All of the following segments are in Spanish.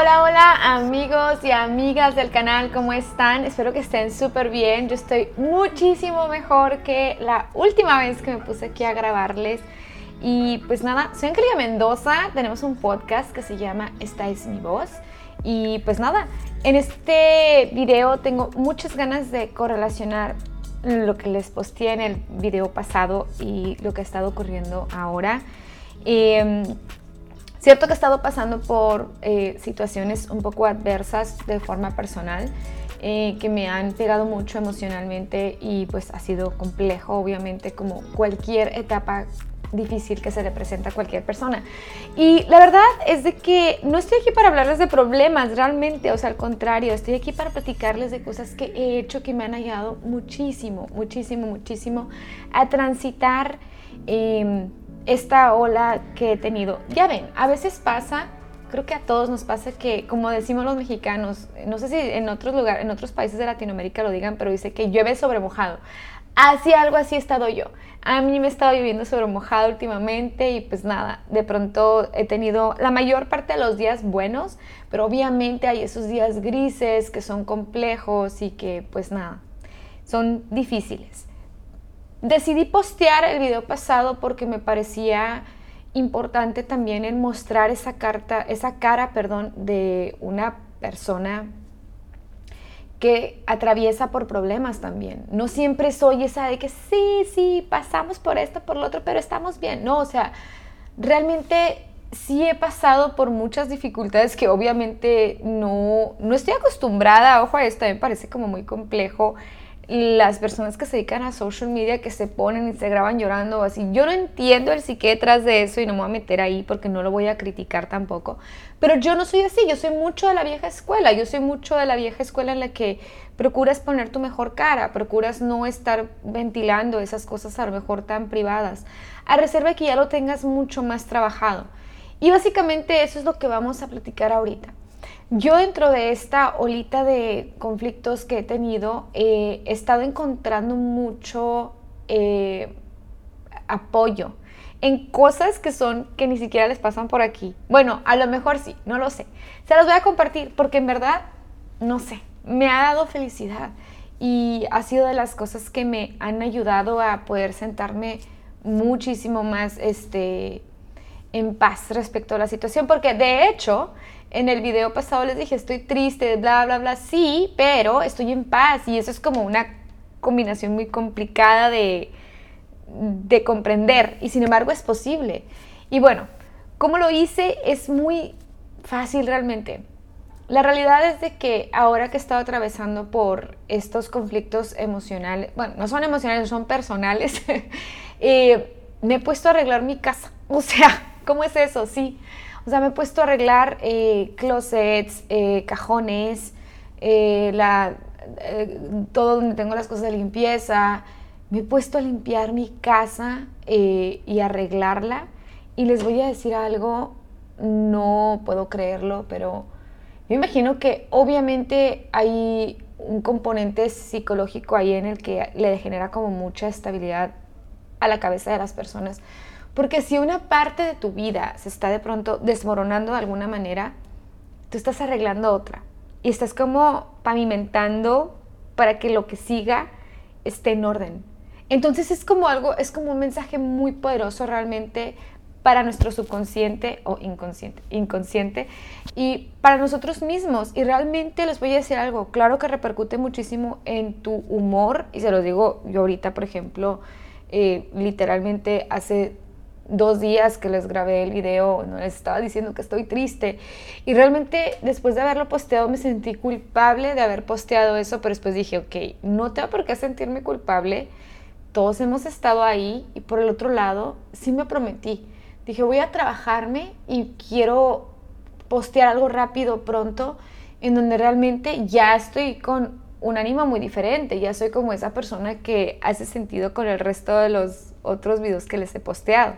Hola, hola amigos y amigas del canal, ¿cómo están? Espero que estén súper bien. Yo estoy muchísimo mejor que la última vez que me puse aquí a grabarles. Y pues nada, soy Angélica Mendoza, tenemos un podcast que se llama Esta es mi voz. Y pues nada, en este video tengo muchas ganas de correlacionar lo que les posteé en el video pasado y lo que ha estado ocurriendo ahora. Eh, Cierto que he estado pasando por eh, situaciones un poco adversas de forma personal, eh, que me han pegado mucho emocionalmente y pues ha sido complejo, obviamente, como cualquier etapa difícil que se le presenta a cualquier persona. Y la verdad es de que no estoy aquí para hablarles de problemas realmente, o sea, al contrario, estoy aquí para platicarles de cosas que he hecho que me han ayudado muchísimo, muchísimo, muchísimo a transitar. Eh, esta ola que he tenido. Ya ven, a veces pasa, creo que a todos nos pasa que, como decimos los mexicanos, no sé si en otros lugares, en otros países de Latinoamérica lo digan, pero dice que llueve sobre mojado. Así algo así he estado yo. A mí me he estado lloviendo sobre mojado últimamente y pues nada, de pronto he tenido la mayor parte de los días buenos, pero obviamente hay esos días grises que son complejos y que pues nada, son difíciles. Decidí postear el video pasado porque me parecía importante también en mostrar esa carta, esa cara, perdón, de una persona que atraviesa por problemas también. No siempre soy esa de que sí, sí, pasamos por esto, por lo otro, pero estamos bien. No, o sea, realmente sí he pasado por muchas dificultades que obviamente no, no estoy acostumbrada, ojo a esto, me parece como muy complejo las personas que se dedican a social media que se ponen y se graban llorando o así. Yo no entiendo el psique detrás de eso y no me voy a meter ahí porque no lo voy a criticar tampoco. Pero yo no soy así, yo soy mucho de la vieja escuela, yo soy mucho de la vieja escuela en la que procuras poner tu mejor cara, procuras no estar ventilando esas cosas a lo mejor tan privadas, a reserva de que ya lo tengas mucho más trabajado. Y básicamente eso es lo que vamos a platicar ahorita. Yo dentro de esta olita de conflictos que he tenido, eh, he estado encontrando mucho eh, apoyo en cosas que son que ni siquiera les pasan por aquí. Bueno, a lo mejor sí, no lo sé. Se las voy a compartir porque en verdad, no sé, me ha dado felicidad y ha sido de las cosas que me han ayudado a poder sentarme muchísimo más este, en paz respecto a la situación, porque de hecho en el video pasado les dije, estoy triste, bla, bla, bla, sí, pero estoy en paz y eso es como una combinación muy complicada de, de comprender y sin embargo es posible. Y bueno, ¿cómo lo hice? Es muy fácil realmente. La realidad es de que ahora que he estado atravesando por estos conflictos emocionales, bueno, no son emocionales, son personales, eh, me he puesto a arreglar mi casa. O sea, ¿cómo es eso? Sí. O sea, me he puesto a arreglar eh, closets, eh, cajones, eh, todo donde tengo las cosas de limpieza. Me he puesto a limpiar mi casa y arreglarla. Y les voy a decir algo, no puedo creerlo, pero yo imagino que obviamente hay un componente psicológico ahí en el que le genera como mucha estabilidad a la cabeza de las personas. Porque si una parte de tu vida se está de pronto desmoronando de alguna manera, tú estás arreglando otra. Y estás como pavimentando para que lo que siga esté en orden. Entonces es como algo, es como un mensaje muy poderoso realmente para nuestro subconsciente o inconsciente, inconsciente y para nosotros mismos. Y realmente les voy a decir algo, claro que repercute muchísimo en tu humor, y se lo digo yo ahorita, por ejemplo, eh, literalmente hace dos días que les grabé el video, no les estaba diciendo que estoy triste. Y realmente después de haberlo posteado me sentí culpable de haber posteado eso, pero después dije, ok, no tengo por qué sentirme culpable. Todos hemos estado ahí y por el otro lado, sí me prometí. Dije, voy a trabajarme y quiero postear algo rápido pronto en donde realmente ya estoy con un ánimo muy diferente, ya soy como esa persona que hace sentido con el resto de los otros videos que les he posteado.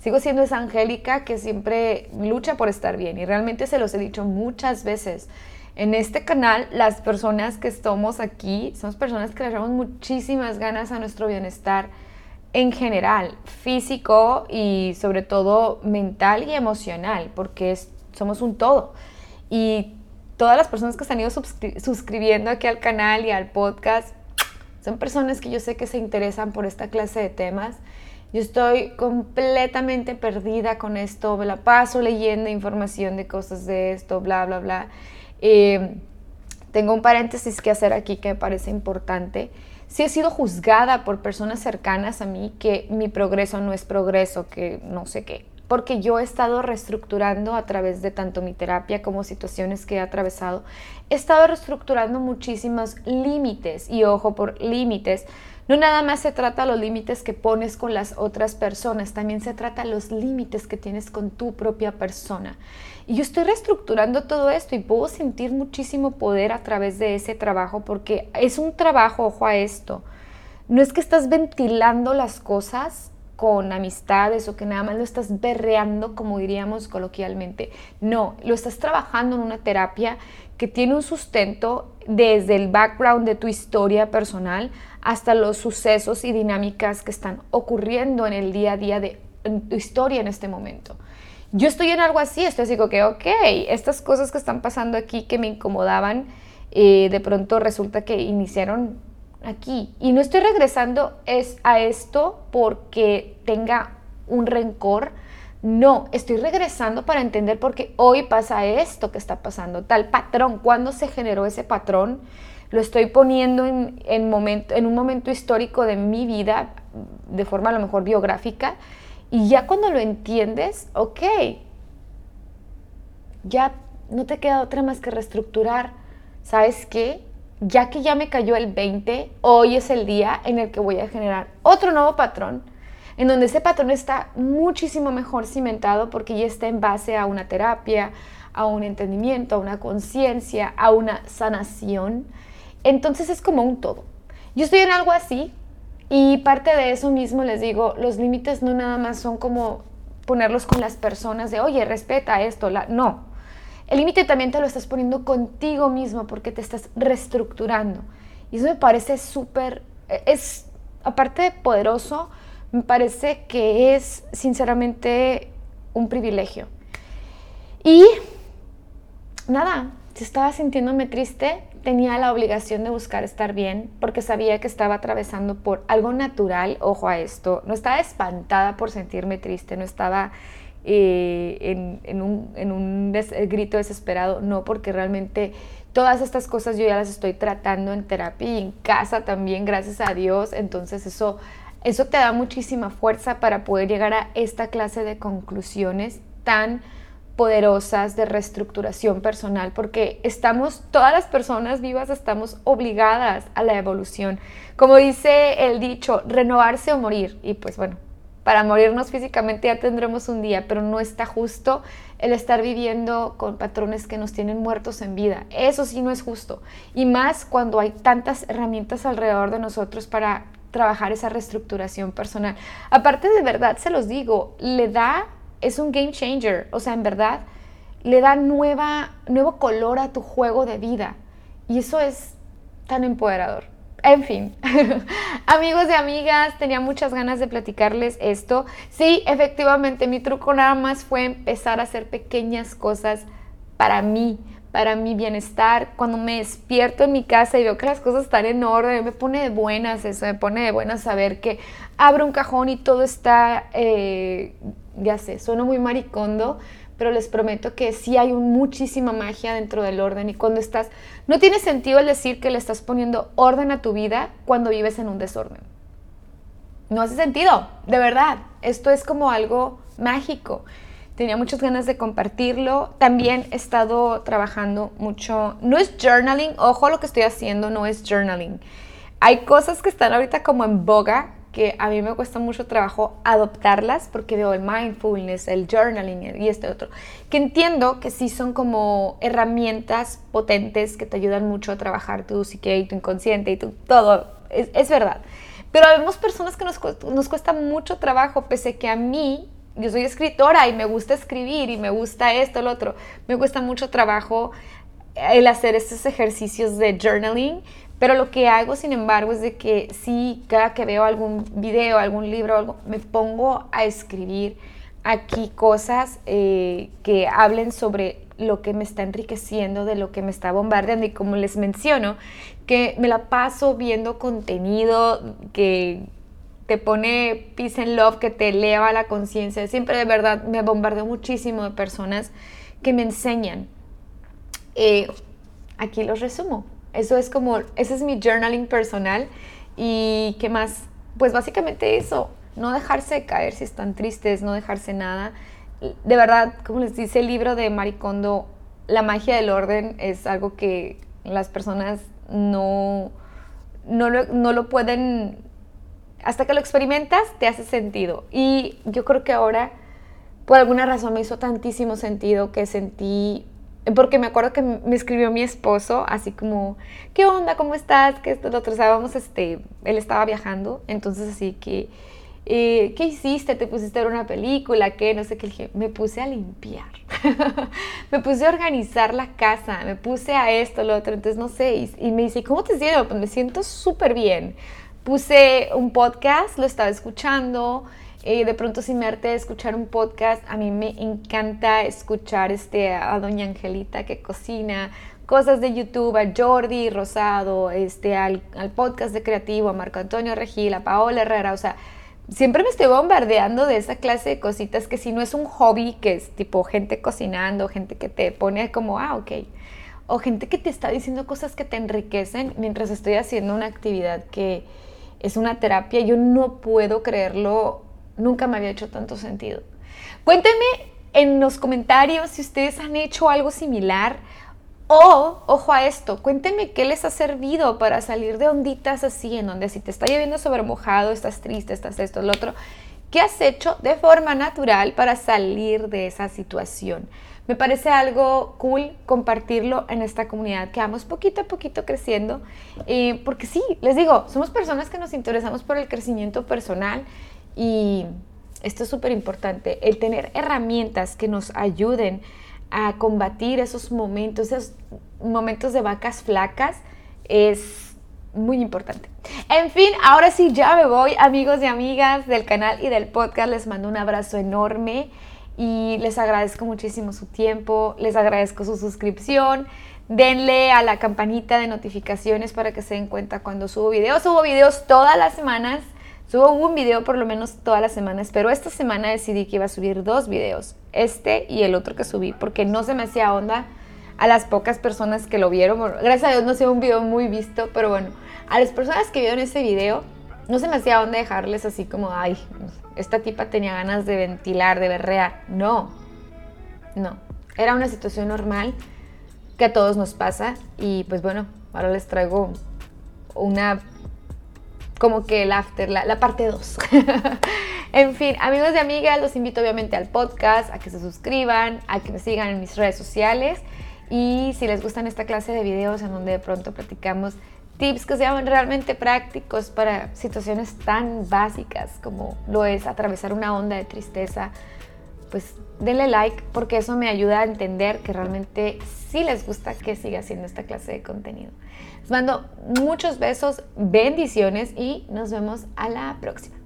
Sigo siendo esa Angélica que siempre lucha por estar bien y realmente se los he dicho muchas veces. En este canal, las personas que estamos aquí somos personas que le damos muchísimas ganas a nuestro bienestar en general, físico y sobre todo mental y emocional, porque somos un todo. y todas las personas que se han ido suscribiendo aquí al canal y al podcast son personas que yo sé que se interesan por esta clase de temas. Yo estoy completamente perdida con esto, me la paso leyendo información de cosas de esto, bla, bla, bla. Eh, tengo un paréntesis que hacer aquí que me parece importante. Si he sido juzgada por personas cercanas a mí que mi progreso no es progreso, que no sé qué, porque yo he estado reestructurando a través de tanto mi terapia como situaciones que he atravesado, he estado reestructurando muchísimos límites y ojo por límites. No nada más se trata los límites que pones con las otras personas, también se trata los límites que tienes con tu propia persona. Y yo estoy reestructurando todo esto y puedo sentir muchísimo poder a través de ese trabajo porque es un trabajo, ojo a esto. No es que estás ventilando las cosas con amistades o que nada más lo estás berreando, como diríamos coloquialmente. No, lo estás trabajando en una terapia que tiene un sustento desde el background de tu historia personal hasta los sucesos y dinámicas que están ocurriendo en el día a día de tu historia en este momento. Yo estoy en algo así, estoy así como que, ok, estas cosas que están pasando aquí que me incomodaban, eh, de pronto resulta que iniciaron aquí. Y no estoy regresando es a esto porque tenga un rencor. No, estoy regresando para entender por qué hoy pasa esto que está pasando, tal patrón, cuándo se generó ese patrón. Lo estoy poniendo en, en, momento, en un momento histórico de mi vida, de forma a lo mejor biográfica, y ya cuando lo entiendes, ok, ya no te queda otra más que reestructurar. ¿Sabes qué? Ya que ya me cayó el 20, hoy es el día en el que voy a generar otro nuevo patrón, en donde ese patrón está muchísimo mejor cimentado porque ya está en base a una terapia, a un entendimiento, a una conciencia, a una sanación. Entonces es como un todo. Yo estoy en algo así, y parte de eso mismo les digo, los límites no nada más son como ponerlos con las personas de, oye, respeta esto, la... no. El límite también te lo estás poniendo contigo mismo porque te estás reestructurando. Y eso me parece súper, es, aparte de poderoso, me parece que es sinceramente un privilegio. Y nada, si estaba sintiéndome triste, tenía la obligación de buscar estar bien porque sabía que estaba atravesando por algo natural, ojo a esto, no estaba espantada por sentirme triste, no estaba eh, en, un, grito desesperado, no, porque realmente todas estas cosas yo ya las estoy tratando en terapia y en casa también, gracias a Dios, entonces eso, eso te da muchísima fuerza para poder llegar a esta clase de conclusiones tan poderosas de reestructuración personal, porque estamos, todas las personas vivas estamos obligadas a la evolución. Como dice el dicho, renovarse o morir. Y pues bueno, para morirnos físicamente ya tendremos un día, pero no está justo el estar viviendo con patrones que nos tienen muertos en vida. Eso sí no es justo. Y más cuando hay tantas herramientas alrededor de nosotros para trabajar esa reestructuración personal. Aparte de verdad, se los digo, le da es un game changer. O sea, en verdad, le da nueva, nuevo color a tu juego de vida. Y eso es tan empoderador. En fin, amigos y amigas, tenía muchas ganas de platicarles esto. Sí, efectivamente, mi truco nada más fue empezar a hacer pequeñas cosas para mí, para mi bienestar. Cuando me despierto en mi casa y veo que las cosas están en orden, me pone de buenas eso, me pone de buenas saber que abro un cajón y todo está eh, ya sé, sueno muy maricondo, pero les prometo que sí hay muchísima magia dentro del orden y cuando estás, no tiene sentido el decir que le estás poniendo orden a tu vida cuando vives en un desorden. No hace sentido, de verdad. Esto es como algo mágico. Tenía muchas ganas de compartirlo. También he estado trabajando mucho. No es journaling, ojo lo que estoy haciendo, no es journaling. Hay cosas que están ahorita como en boga, que a mí me cuesta mucho trabajo adoptarlas porque veo el mindfulness, el journaling y este otro, que entiendo que sí son como herramientas potentes que te ayudan mucho a trabajar tu psique y tu inconsciente y tu todo, es, verdad. Pero vemos personas que nos, nos cuesta mucho trabajo, pese que a mí, yo soy escritora y me gusta escribir y me gusta esto, lo otro, me cuesta mucho trabajo el hacer estos ejercicios de journaling, pero lo que hago, sin embargo, es de que sí, cada que veo algún video, algún libro, algo, me pongo a escribir aquí cosas eh, que hablen sobre lo que me está enriqueciendo, de lo que me está bombardeando. Y como les menciono, que me la paso viendo contenido que te pone peace and love, que te eleva la conciencia. Siempre de verdad me bombardeo muchísimo de personas que me enseñan. Eh, aquí los resumo. Eso es como, ese es mi journaling personal. ¿Y qué más? Pues básicamente eso, no dejarse caer si están tristes, no dejarse nada. De verdad, como les dice el libro de Maricondo, la magia del orden es algo que las personas no, no, lo, no lo pueden, hasta que lo experimentas, te hace sentido. Y yo creo que ahora, por alguna razón, me hizo tantísimo sentido que sentí porque me acuerdo que me escribió mi esposo, así como, ¿qué onda? ¿Cómo estás? Que esto, lo otro, estábamos, este, él estaba viajando, entonces así que, eh, ¿qué hiciste? ¿Te pusiste a ver una película? ¿Qué? No sé qué. Dije, me puse a limpiar, me puse a organizar la casa, me puse a esto, lo otro, entonces no sé, y, y me dice, ¿cómo te sientes? Pues me siento súper bien. Puse un podcast, lo estaba escuchando, eh, de pronto sin me de escuchar un podcast, a mí me encanta escuchar este, a Doña Angelita que cocina, cosas de YouTube, a Jordi Rosado, este, al, podcast de Creativo, a Marco Antonio Regil, a Paola Herrera, o sea, siempre me estoy bombardeando de esa clase de cositas que si no es un hobby, que es tipo gente cocinando, gente que te pone como, ah, ok, o gente que te está diciendo cosas que te enriquecen mientras estoy haciendo una actividad que es una terapia, yo no puedo creerlo Nunca me había hecho tanto sentido. Cuéntenme en los comentarios si ustedes han hecho algo similar o, ojo a esto, cuéntenme qué les ha servido para salir de onditas así, en donde si te está lloviendo sobre mojado, estás triste, estás esto, lo otro. ¿Qué has hecho de forma natural para salir de esa situación? Me parece algo cool compartirlo en esta comunidad que vamos poquito a poquito creciendo, eh, porque sí, les digo, somos personas que nos interesamos por el crecimiento personal y esto es súper importante, el tener herramientas que nos ayuden a combatir esos momentos, esos momentos de vacas flacas, es muy importante. En fin, ahora sí ya me voy, amigos y amigas del canal y del podcast, les mando un abrazo enorme y les agradezco muchísimo su tiempo, les agradezco su suscripción. Denle a la campanita de notificaciones para que se den cuenta cuando subo videos. Subo videos todas las semanas. Subo un video por lo menos todas las semanas, pero esta semana decidí que iba a subir dos videos, este y el otro que subí, porque no se me hacía onda a las pocas personas que lo vieron. gracias a Dios no sea un video muy visto, pero bueno, a las personas que vieron ese video, no se me hacía onda dejarles así como, ay, esta tipa tenía ganas de ventilar, de berrear. No, no. Era una situación normal que a todos nos pasa y pues bueno, ahora les traigo una como que el after, la, parte 2. en fin, amigos y amigas, los invito obviamente al podcast, a que se suscriban, a que me sigan en mis redes sociales y si les gustan esta clase de videos en donde de pronto platicamos tips que sean realmente prácticos para situaciones tan básicas como lo es atravesar una onda de tristeza, pues denle like porque eso me ayuda a entender que realmente sí les gusta que siga haciendo esta clase de contenido. Les mando muchos besos, bendiciones y nos vemos a la próxima.